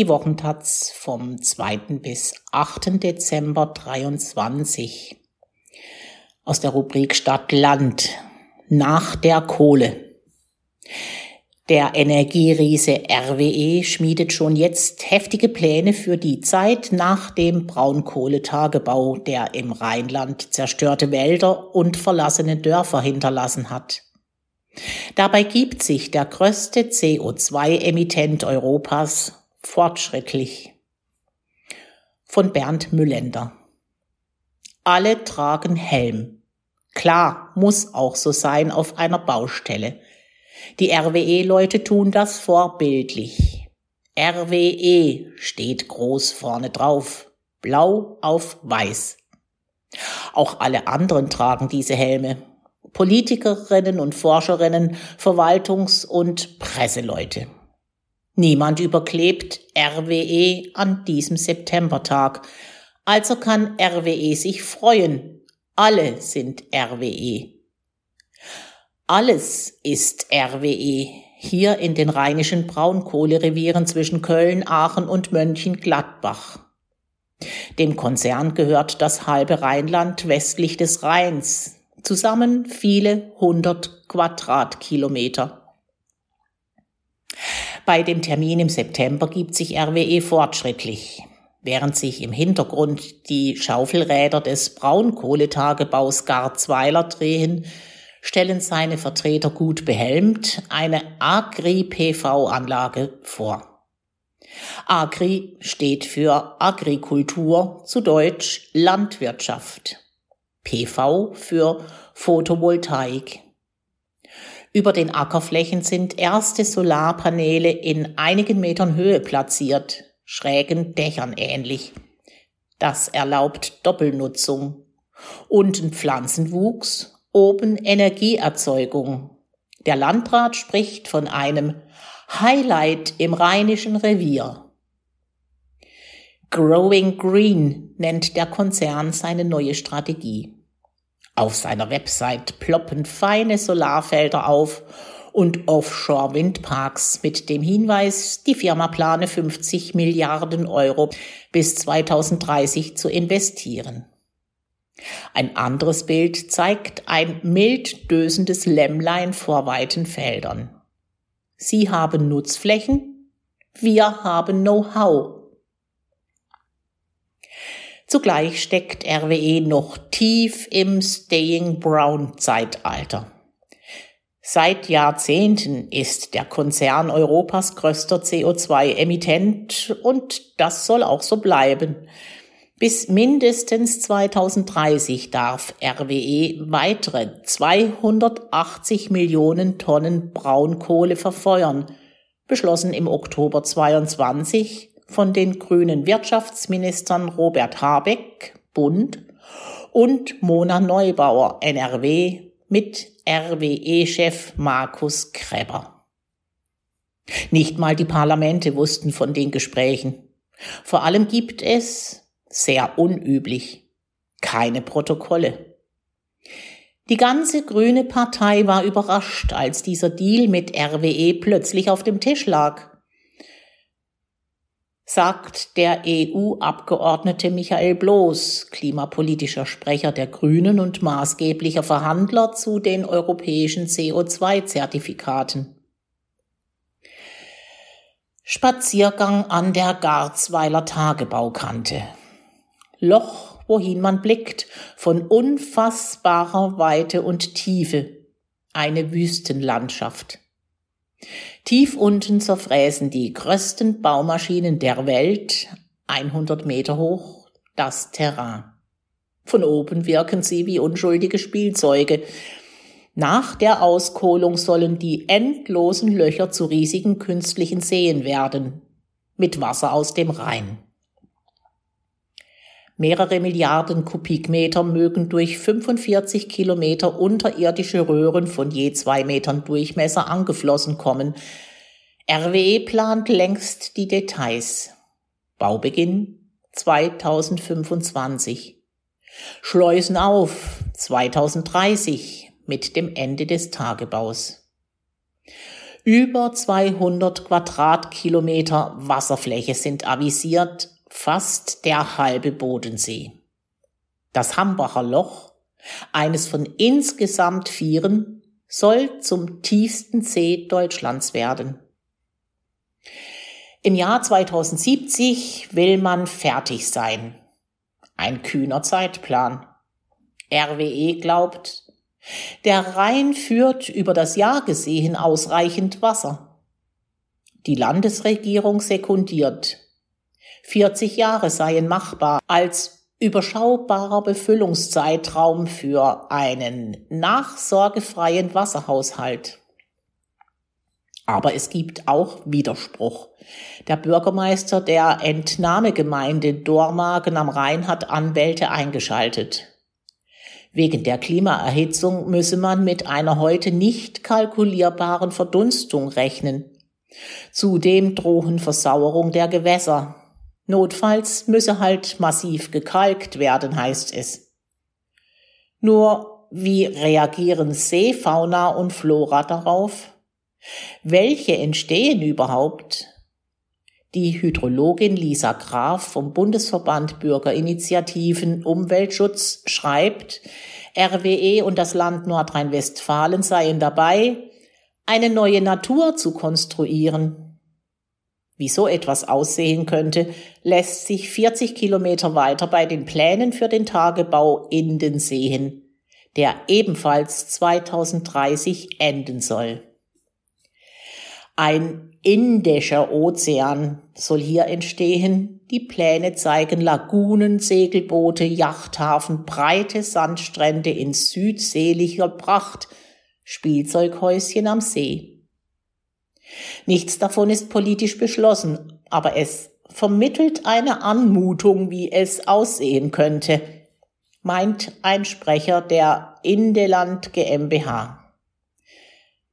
Die Wochentaz vom 2. bis 8. Dezember 23. Aus der Rubrik Stadt Land. Nach der Kohle. Der Energieriese RWE schmiedet schon jetzt heftige Pläne für die Zeit nach dem Braunkohletagebau, der im Rheinland zerstörte Wälder und verlassene Dörfer hinterlassen hat. Dabei gibt sich der größte CO2-Emittent Europas fortschrittlich. Von Bernd Müllender. Alle tragen Helm. Klar, muss auch so sein auf einer Baustelle. Die RWE-Leute tun das vorbildlich. RWE steht groß vorne drauf. Blau auf weiß. Auch alle anderen tragen diese Helme. Politikerinnen und Forscherinnen, Verwaltungs- und Presseleute. Niemand überklebt RWE an diesem Septembertag. Also kann RWE sich freuen. Alle sind RWE. Alles ist RWE hier in den rheinischen Braunkohlerevieren zwischen Köln, Aachen und Mönchengladbach. Dem Konzern gehört das halbe Rheinland westlich des Rheins, zusammen viele hundert Quadratkilometer. Bei dem Termin im September gibt sich RWE fortschrittlich. Während sich im Hintergrund die Schaufelräder des Braunkohletagebaus Garzweiler drehen, stellen seine Vertreter gut behelmt eine Agri-PV-Anlage vor. Agri steht für Agrikultur, zu Deutsch Landwirtschaft. PV für Photovoltaik. Über den Ackerflächen sind erste Solarpaneele in einigen Metern Höhe platziert, schrägen Dächern ähnlich. Das erlaubt Doppelnutzung. Unten Pflanzenwuchs, oben Energieerzeugung. Der Landrat spricht von einem Highlight im rheinischen Revier. Growing Green nennt der Konzern seine neue Strategie. Auf seiner Website ploppen feine Solarfelder auf und Offshore-Windparks mit dem Hinweis, die Firma plane 50 Milliarden Euro bis 2030 zu investieren. Ein anderes Bild zeigt ein mild dösendes Lämmlein vor weiten Feldern. Sie haben Nutzflächen, wir haben Know-how, Zugleich steckt RWE noch tief im Staying Brown Zeitalter. Seit Jahrzehnten ist der Konzern Europas größter CO2-Emittent und das soll auch so bleiben. Bis mindestens 2030 darf RWE weitere 280 Millionen Tonnen Braunkohle verfeuern, beschlossen im Oktober 22 von den grünen Wirtschaftsministern Robert Habeck, Bund, und Mona Neubauer, NRW, mit RWE-Chef Markus Kreber. Nicht mal die Parlamente wussten von den Gesprächen. Vor allem gibt es, sehr unüblich, keine Protokolle. Die ganze grüne Partei war überrascht, als dieser Deal mit RWE plötzlich auf dem Tisch lag sagt der EU-Abgeordnete Michael Bloß, klimapolitischer Sprecher der Grünen und maßgeblicher Verhandler zu den europäischen CO2-Zertifikaten. Spaziergang an der Garzweiler Tagebaukante. Loch, wohin man blickt, von unfassbarer Weite und Tiefe. Eine Wüstenlandschaft. Tief unten zerfräsen die größten Baumaschinen der Welt, 100 Meter hoch, das Terrain. Von oben wirken sie wie unschuldige Spielzeuge. Nach der Auskohlung sollen die endlosen Löcher zu riesigen künstlichen Seen werden, mit Wasser aus dem Rhein. Mehrere Milliarden Kubikmeter mögen durch 45 Kilometer unterirdische Röhren von je zwei Metern Durchmesser angeflossen kommen. RWE plant längst die Details. Baubeginn 2025. Schleusen auf 2030 mit dem Ende des Tagebaus. Über 200 Quadratkilometer Wasserfläche sind avisiert, fast der halbe Bodensee. Das Hambacher Loch, eines von insgesamt vieren, soll zum tiefsten See Deutschlands werden. Im Jahr 2070 will man fertig sein. Ein kühner Zeitplan. RWE glaubt, der Rhein führt über das Jahr gesehen ausreichend Wasser. Die Landesregierung sekundiert. 40 Jahre seien machbar als überschaubarer Befüllungszeitraum für einen nachsorgefreien Wasserhaushalt. Aber es gibt auch Widerspruch. Der Bürgermeister der Entnahmegemeinde Dormagen am Rhein hat Anwälte eingeschaltet. Wegen der Klimaerhitzung müsse man mit einer heute nicht kalkulierbaren Verdunstung rechnen. Zudem drohen Versauerung der Gewässer. Notfalls müsse halt massiv gekalkt werden, heißt es. Nur wie reagieren Seefauna und Flora darauf? Welche entstehen überhaupt? Die Hydrologin Lisa Graf vom Bundesverband Bürgerinitiativen Umweltschutz schreibt, RWE und das Land Nordrhein-Westfalen seien dabei, eine neue Natur zu konstruieren. Wie so etwas aussehen könnte, lässt sich 40 Kilometer weiter bei den Plänen für den Tagebau Inden sehen, der ebenfalls 2030 enden soll. Ein Indischer Ozean soll hier entstehen. Die Pläne zeigen Lagunen, Segelboote, Yachthafen, breite Sandstrände in südseeliger Pracht, Spielzeughäuschen am See. Nichts davon ist politisch beschlossen, aber es vermittelt eine Anmutung, wie es aussehen könnte, meint ein Sprecher der Indeland GmbH.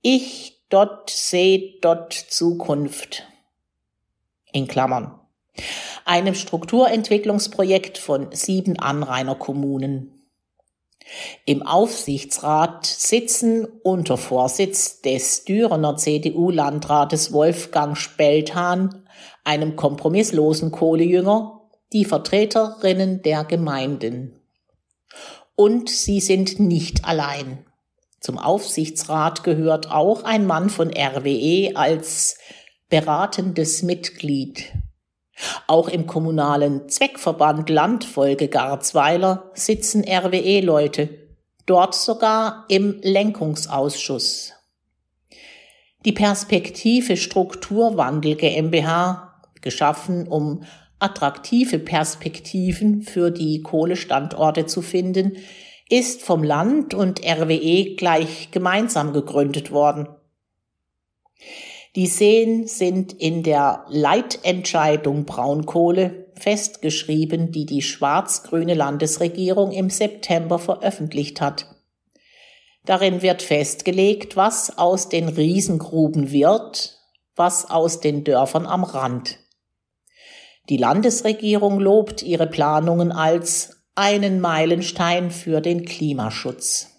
Ich dort seht dort Zukunft. In Klammern. Einem Strukturentwicklungsprojekt von sieben Anrainerkommunen. Im Aufsichtsrat sitzen unter Vorsitz des Dürener CDU-Landrates Wolfgang Spelthahn, einem kompromisslosen Kohlejünger, die Vertreterinnen der Gemeinden. Und sie sind nicht allein. Zum Aufsichtsrat gehört auch ein Mann von RWE als beratendes Mitglied. Auch im kommunalen Zweckverband Landfolge Garzweiler sitzen RWE-Leute, dort sogar im Lenkungsausschuss. Die Perspektive Strukturwandel GmbH, geschaffen, um attraktive Perspektiven für die Kohlestandorte zu finden, ist vom Land und RWE gleich gemeinsam gegründet worden. Die Seen sind in der Leitentscheidung Braunkohle festgeschrieben, die die schwarz-grüne Landesregierung im September veröffentlicht hat. Darin wird festgelegt, was aus den Riesengruben wird, was aus den Dörfern am Rand. Die Landesregierung lobt ihre Planungen als einen Meilenstein für den Klimaschutz.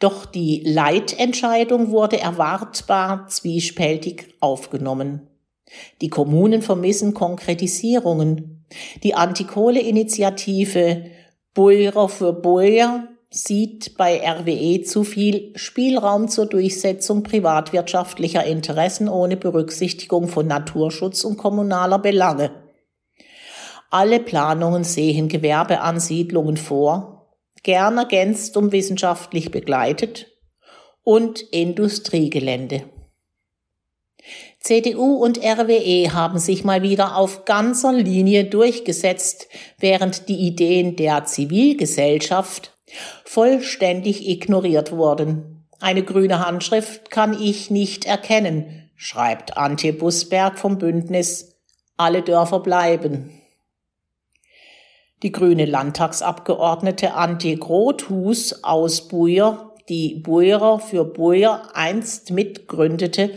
Doch die Leitentscheidung wurde erwartbar zwiespältig aufgenommen. Die Kommunen vermissen Konkretisierungen. Die Antikohle-Initiative Bäuer für Bäuer sieht bei RWE zu viel Spielraum zur Durchsetzung privatwirtschaftlicher Interessen ohne Berücksichtigung von Naturschutz und kommunaler Belange. Alle Planungen sehen Gewerbeansiedlungen vor, gern ergänzt um wissenschaftlich begleitet, und Industriegelände. CDU und RWE haben sich mal wieder auf ganzer Linie durchgesetzt, während die Ideen der Zivilgesellschaft vollständig ignoriert wurden. Eine grüne Handschrift kann ich nicht erkennen, schreibt Antje Busberg vom Bündnis Alle Dörfer bleiben. Die grüne Landtagsabgeordnete Antje Grothus aus Buyer, die Buyerer für Buyer einst mitgründete,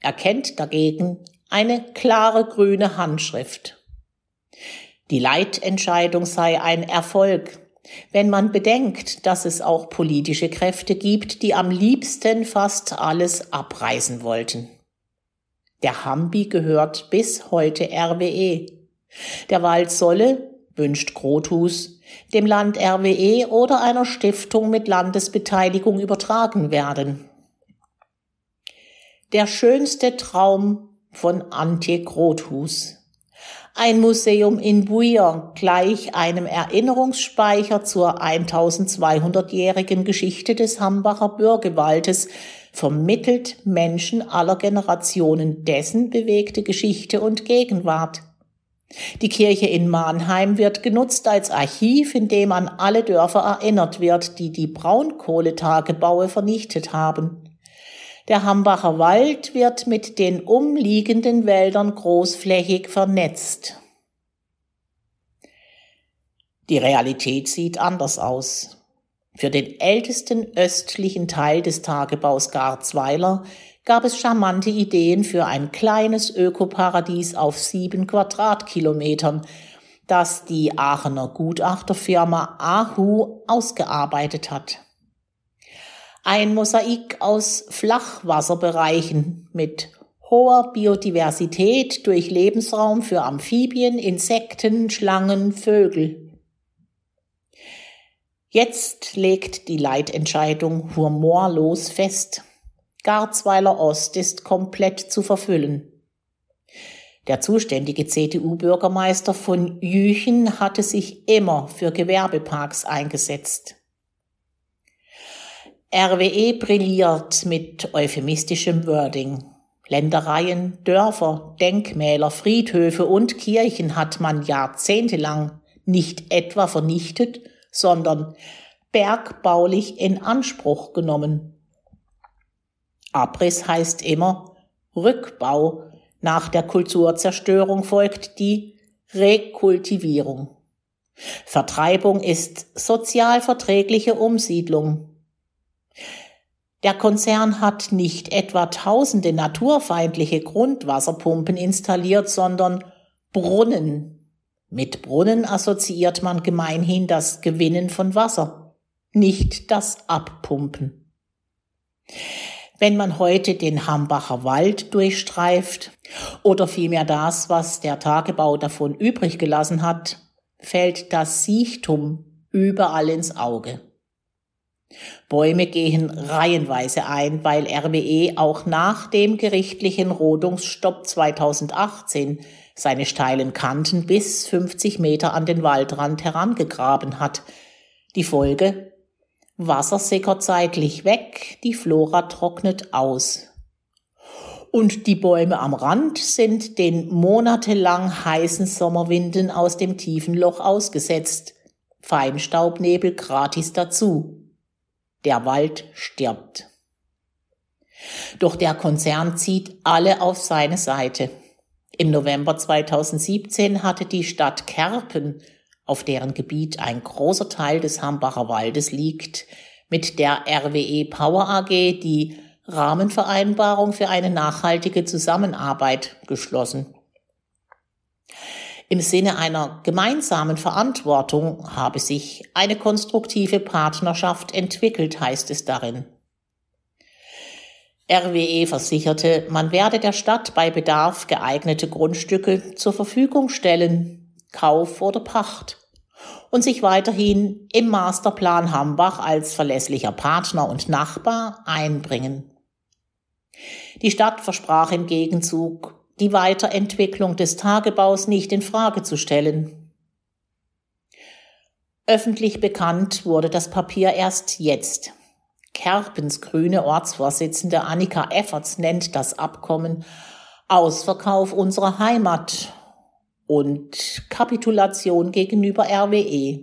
erkennt dagegen eine klare grüne Handschrift. Die Leitentscheidung sei ein Erfolg. wenn man bedenkt, dass es auch politische Kräfte gibt, die am liebsten fast alles abreißen wollten. Der Hambi gehört bis heute RWE. Der Wald solle, wünscht Grothus, dem Land RWE oder einer Stiftung mit Landesbeteiligung übertragen werden. Der schönste Traum von Antje Grothus. Ein Museum in Buir gleich einem Erinnerungsspeicher zur 1200-jährigen Geschichte des Hambacher Bürgewaldes vermittelt Menschen aller Generationen dessen bewegte Geschichte und Gegenwart. Die Kirche in Mannheim wird genutzt als Archiv, in dem an alle Dörfer erinnert wird, die die Braunkohletagebaue vernichtet haben. Der Hambacher Wald wird mit den umliegenden Wäldern großflächig vernetzt. Die Realität sieht anders aus. Für den ältesten östlichen Teil des Tagebaus Garzweiler gab es charmante Ideen für ein kleines Ökoparadies auf sieben Quadratkilometern, das die Aachener Gutachterfirma Ahu ausgearbeitet hat ein Mosaik aus Flachwasserbereichen mit hoher Biodiversität durch Lebensraum für Amphibien, Insekten, Schlangen, Vögel. Jetzt legt die Leitentscheidung humorlos fest. Garzweiler Ost ist komplett zu verfüllen. Der zuständige CDU-Bürgermeister von Jüchen hatte sich immer für Gewerbeparks eingesetzt. RWE brilliert mit euphemistischem Wording. Ländereien, Dörfer, Denkmäler, Friedhöfe und Kirchen hat man jahrzehntelang nicht etwa vernichtet, sondern bergbaulich in Anspruch genommen. Abriss heißt immer Rückbau. Nach der Kulturzerstörung folgt die Rekultivierung. Vertreibung ist sozial verträgliche Umsiedlung. Der Konzern hat nicht etwa tausende naturfeindliche Grundwasserpumpen installiert, sondern Brunnen. Mit Brunnen assoziiert man gemeinhin das Gewinnen von Wasser, nicht das Abpumpen. Wenn man heute den Hambacher Wald durchstreift oder vielmehr das, was der Tagebau davon übrig gelassen hat, fällt das Siechtum überall ins Auge. Bäume gehen reihenweise ein, weil RWE auch nach dem gerichtlichen Rodungsstopp 2018 seine steilen Kanten bis 50 Meter an den Waldrand herangegraben hat. Die Folge? Wasser sickert seitlich weg, die Flora trocknet aus. Und die Bäume am Rand sind den monatelang heißen Sommerwinden aus dem tiefen Loch ausgesetzt. Feinstaubnebel gratis dazu. Der Wald stirbt. Doch der Konzern zieht alle auf seine Seite. Im November 2017 hatte die Stadt Kerpen, auf deren Gebiet ein großer Teil des Hambacher Waldes liegt, mit der RWE Power AG die Rahmenvereinbarung für eine nachhaltige Zusammenarbeit geschlossen. Im Sinne einer gemeinsamen Verantwortung habe sich eine konstruktive Partnerschaft entwickelt, heißt es darin. RWE versicherte, man werde der Stadt bei Bedarf geeignete Grundstücke zur Verfügung stellen, Kauf oder Pacht, und sich weiterhin im Masterplan Hambach als verlässlicher Partner und Nachbar einbringen. Die Stadt versprach im Gegenzug die Weiterentwicklung des Tagebaus nicht in Frage zu stellen. Öffentlich bekannt wurde das Papier erst jetzt. Kerpens grüne Ortsvorsitzende Annika Efferts nennt das Abkommen Ausverkauf unserer Heimat und Kapitulation gegenüber RWE.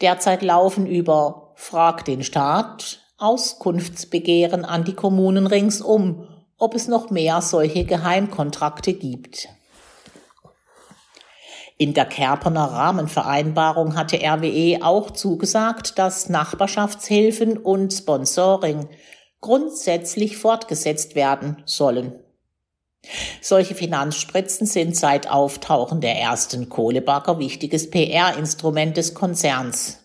Derzeit laufen über Frag den Staat Auskunftsbegehren an die Kommunen ringsum ob es noch mehr solche Geheimkontrakte gibt. In der Kerpener Rahmenvereinbarung hatte RWE auch zugesagt, dass Nachbarschaftshilfen und Sponsoring grundsätzlich fortgesetzt werden sollen. Solche Finanzspritzen sind seit Auftauchen der ersten Kohlebagger wichtiges PR-Instrument des Konzerns.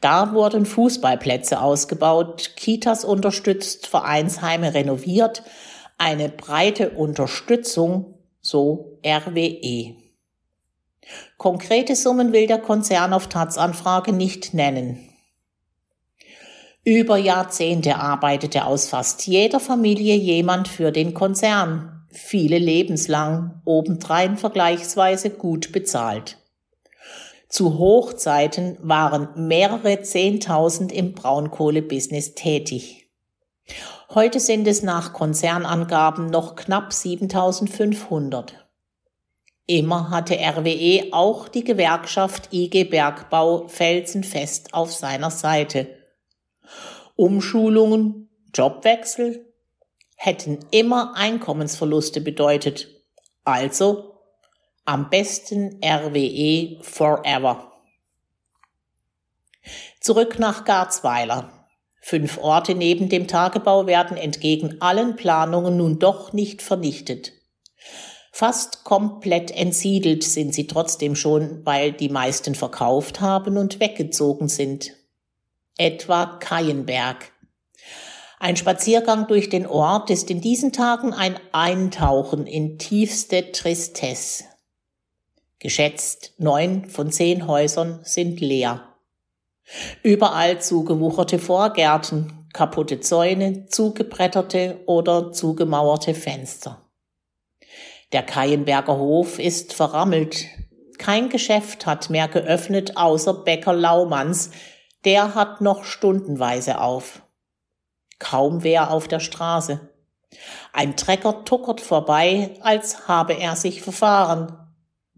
Da wurden Fußballplätze ausgebaut, Kitas unterstützt, Vereinsheime renoviert, eine breite Unterstützung, so RWE. Konkrete Summen will der Konzern auf Tatsanfrage nicht nennen. Über Jahrzehnte arbeitete aus fast jeder Familie jemand für den Konzern, viele lebenslang, obendrein vergleichsweise gut bezahlt. Zu Hochzeiten waren mehrere Zehntausend im Braunkohlebusiness tätig. Heute sind es nach Konzernangaben noch knapp 7500. Immer hatte RWE auch die Gewerkschaft IG Bergbau felsenfest auf seiner Seite. Umschulungen, Jobwechsel hätten immer Einkommensverluste bedeutet. Also am besten RWE forever. Zurück nach Garzweiler. Fünf Orte neben dem Tagebau werden entgegen allen Planungen nun doch nicht vernichtet. Fast komplett entsiedelt sind sie trotzdem schon, weil die meisten verkauft haben und weggezogen sind. Etwa Keienberg. Ein Spaziergang durch den Ort ist in diesen Tagen ein Eintauchen in tiefste Tristesse. Geschätzt neun von zehn Häusern sind leer. Überall zugewucherte Vorgärten, kaputte Zäune, zugebretterte oder zugemauerte Fenster. Der Keienberger Hof ist verrammelt. Kein Geschäft hat mehr geöffnet außer Bäcker Laumanns. Der hat noch stundenweise auf. Kaum wer auf der Straße. Ein Trecker tuckert vorbei, als habe er sich verfahren.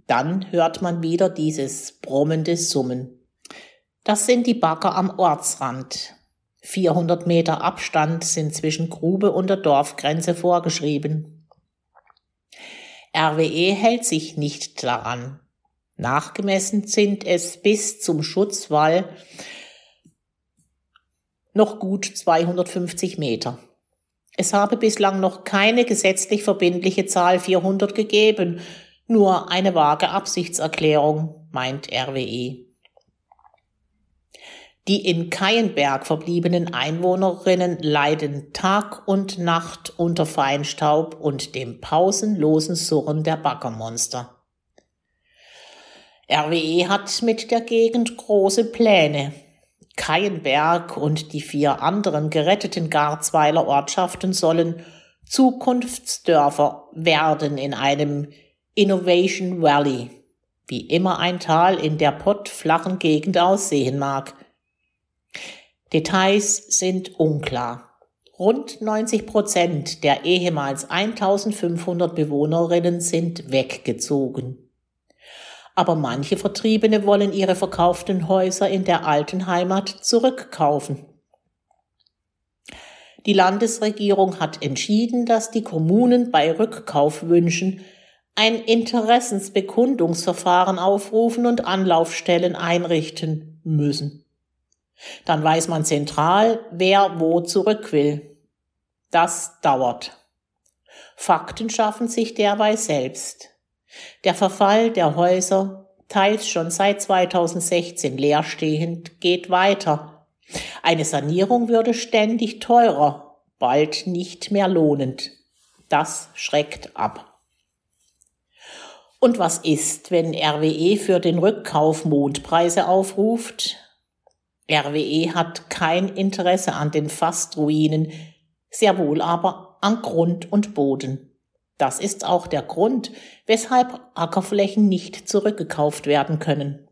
Dann hört man wieder dieses brummende Summen. Das sind die Bagger am Ortsrand. 400 Meter Abstand sind zwischen Grube und der Dorfgrenze vorgeschrieben. RWE hält sich nicht daran. Nachgemessen sind es bis zum Schutzwall noch gut 250 Meter. Es habe bislang noch keine gesetzlich verbindliche Zahl 400 gegeben, nur eine vage Absichtserklärung, meint RWE. Die in Keienberg verbliebenen Einwohnerinnen leiden Tag und Nacht unter Feinstaub und dem pausenlosen Surren der Baggermonster. RWE hat mit der Gegend große Pläne. Keienberg und die vier anderen geretteten Garzweiler Ortschaften sollen Zukunftsdörfer werden in einem Innovation Valley, wie immer ein Tal in der pottflachen Gegend aussehen mag – Details sind unklar. Rund 90 Prozent der ehemals 1500 Bewohnerinnen sind weggezogen. Aber manche Vertriebene wollen ihre verkauften Häuser in der alten Heimat zurückkaufen. Die Landesregierung hat entschieden, dass die Kommunen bei Rückkaufwünschen ein Interessensbekundungsverfahren aufrufen und Anlaufstellen einrichten müssen. Dann weiß man zentral, wer wo zurück will. Das dauert. Fakten schaffen sich derweil selbst. Der Verfall der Häuser, teils schon seit 2016 leerstehend, geht weiter. Eine Sanierung würde ständig teurer, bald nicht mehr lohnend. Das schreckt ab. Und was ist, wenn RWE für den Rückkauf Mondpreise aufruft? RWE hat kein Interesse an den Fastruinen, sehr wohl aber an Grund und Boden. Das ist auch der Grund, weshalb Ackerflächen nicht zurückgekauft werden können.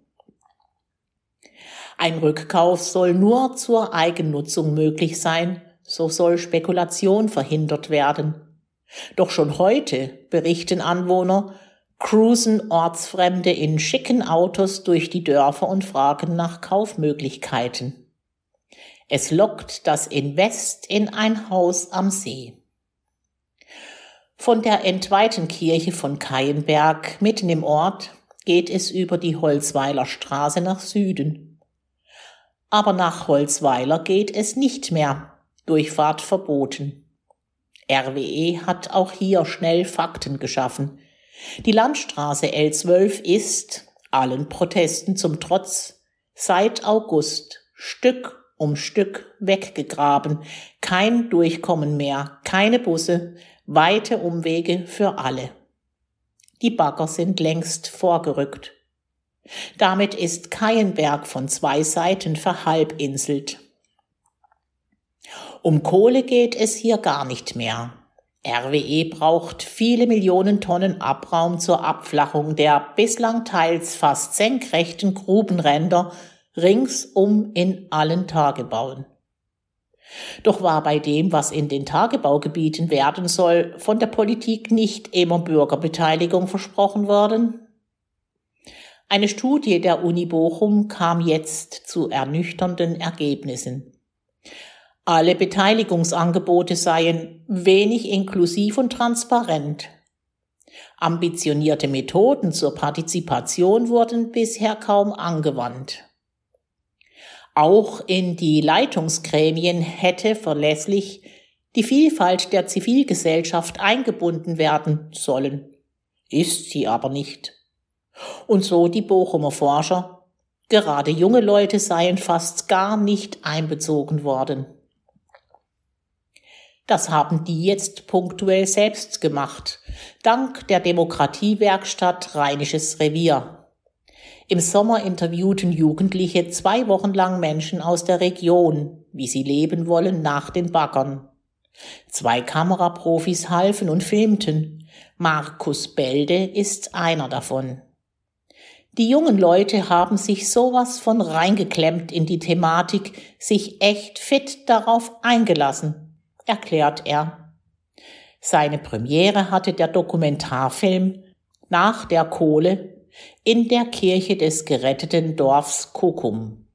Ein Rückkauf soll nur zur Eigennutzung möglich sein, so soll Spekulation verhindert werden. Doch schon heute berichten Anwohner, cruisen Ortsfremde in schicken Autos durch die Dörfer und fragen nach Kaufmöglichkeiten. Es lockt das Invest in ein Haus am See. Von der entweihten Kirche von Keienberg mitten im Ort geht es über die Holzweiler Straße nach Süden. Aber nach Holzweiler geht es nicht mehr, Durchfahrt verboten. RWE hat auch hier schnell Fakten geschaffen. Die Landstraße L12 ist, allen Protesten zum Trotz, seit August Stück um Stück weggegraben. Kein Durchkommen mehr, keine Busse, weite Umwege für alle. Die Bagger sind längst vorgerückt. Damit ist Keienberg von zwei Seiten verhalbinselt. Um Kohle geht es hier gar nicht mehr. RWE braucht viele Millionen Tonnen Abraum zur Abflachung der bislang teils fast senkrechten Grubenränder ringsum in allen Tagebauen. Doch war bei dem, was in den Tagebaugebieten werden soll, von der Politik nicht immer Bürgerbeteiligung versprochen worden? Eine Studie der Uni Bochum kam jetzt zu ernüchternden Ergebnissen. Alle Beteiligungsangebote seien wenig inklusiv und transparent. Ambitionierte Methoden zur Partizipation wurden bisher kaum angewandt. Auch in die Leitungsgremien hätte verlässlich die Vielfalt der Zivilgesellschaft eingebunden werden sollen, ist sie aber nicht. Und so die Bochumer Forscher, gerade junge Leute seien fast gar nicht einbezogen worden. Das haben die jetzt punktuell selbst gemacht, dank der Demokratiewerkstatt Rheinisches Revier. Im Sommer interviewten Jugendliche zwei Wochen lang Menschen aus der Region, wie sie leben wollen nach den Baggern. Zwei Kameraprofis halfen und filmten. Markus Belde ist einer davon. Die jungen Leute haben sich sowas von reingeklemmt in die Thematik, sich echt fit darauf eingelassen erklärt er. Seine Premiere hatte der Dokumentarfilm Nach der Kohle in der Kirche des geretteten Dorfs Kokum.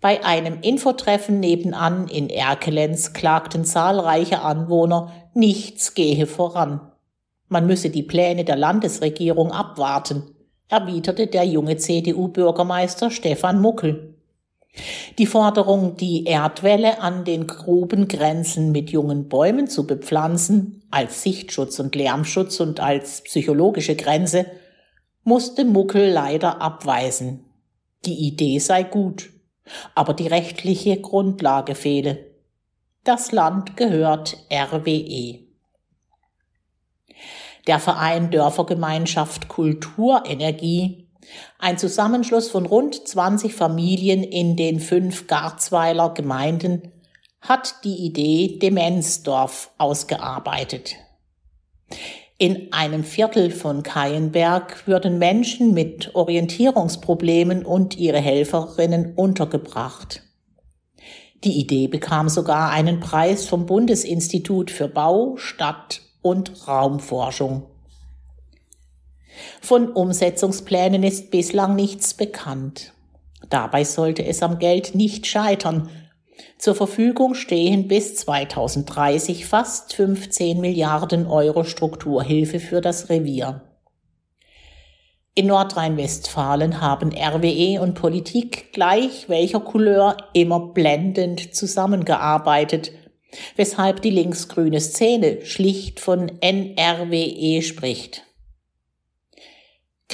Bei einem Infotreffen nebenan in Erkelenz klagten zahlreiche Anwohner, nichts gehe voran. Man müsse die Pläne der Landesregierung abwarten, erwiderte der junge CDU-Bürgermeister Stefan Muckel. Die Forderung, die Erdwelle an den Grubengrenzen mit jungen Bäumen zu bepflanzen, als Sichtschutz und Lärmschutz und als psychologische Grenze, musste Muckel leider abweisen. Die Idee sei gut, aber die rechtliche Grundlage fehle. Das Land gehört RWE. Der Verein Dörfergemeinschaft Kulturenergie ein Zusammenschluss von rund 20 Familien in den fünf Garzweiler Gemeinden hat die Idee Demenzdorf ausgearbeitet. In einem Viertel von Keienberg würden Menschen mit Orientierungsproblemen und ihre Helferinnen untergebracht. Die Idee bekam sogar einen Preis vom Bundesinstitut für Bau, Stadt und Raumforschung. Von Umsetzungsplänen ist bislang nichts bekannt. Dabei sollte es am Geld nicht scheitern. Zur Verfügung stehen bis 2030 fast 15 Milliarden Euro Strukturhilfe für das Revier. In Nordrhein-Westfalen haben RWE und Politik gleich welcher Couleur immer blendend zusammengearbeitet, weshalb die linksgrüne Szene schlicht von NRWE spricht.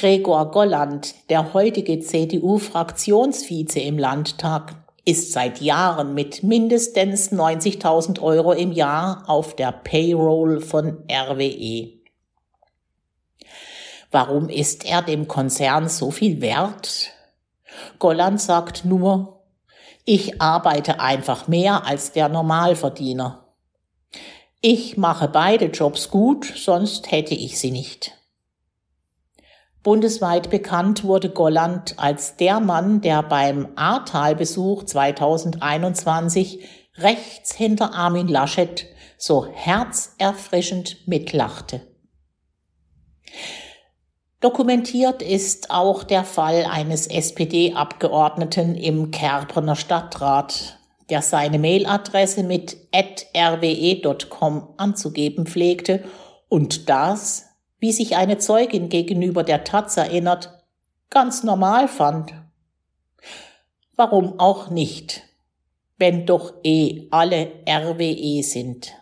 Gregor Golland, der heutige CDU-Fraktionsvize im Landtag, ist seit Jahren mit mindestens 90.000 Euro im Jahr auf der Payroll von RWE. Warum ist er dem Konzern so viel wert? Golland sagt nur, ich arbeite einfach mehr als der Normalverdiener. Ich mache beide Jobs gut, sonst hätte ich sie nicht. Bundesweit bekannt wurde Golland als der Mann, der beim Ahrtal-Besuch 2021 rechts hinter Armin Laschet so herzerfrischend mitlachte. Dokumentiert ist auch der Fall eines SPD-Abgeordneten im Kerpener Stadtrat, der seine Mailadresse mit rwe.com anzugeben pflegte und das wie sich eine Zeugin gegenüber der Taz erinnert, ganz normal fand. Warum auch nicht, wenn doch eh alle RWE sind.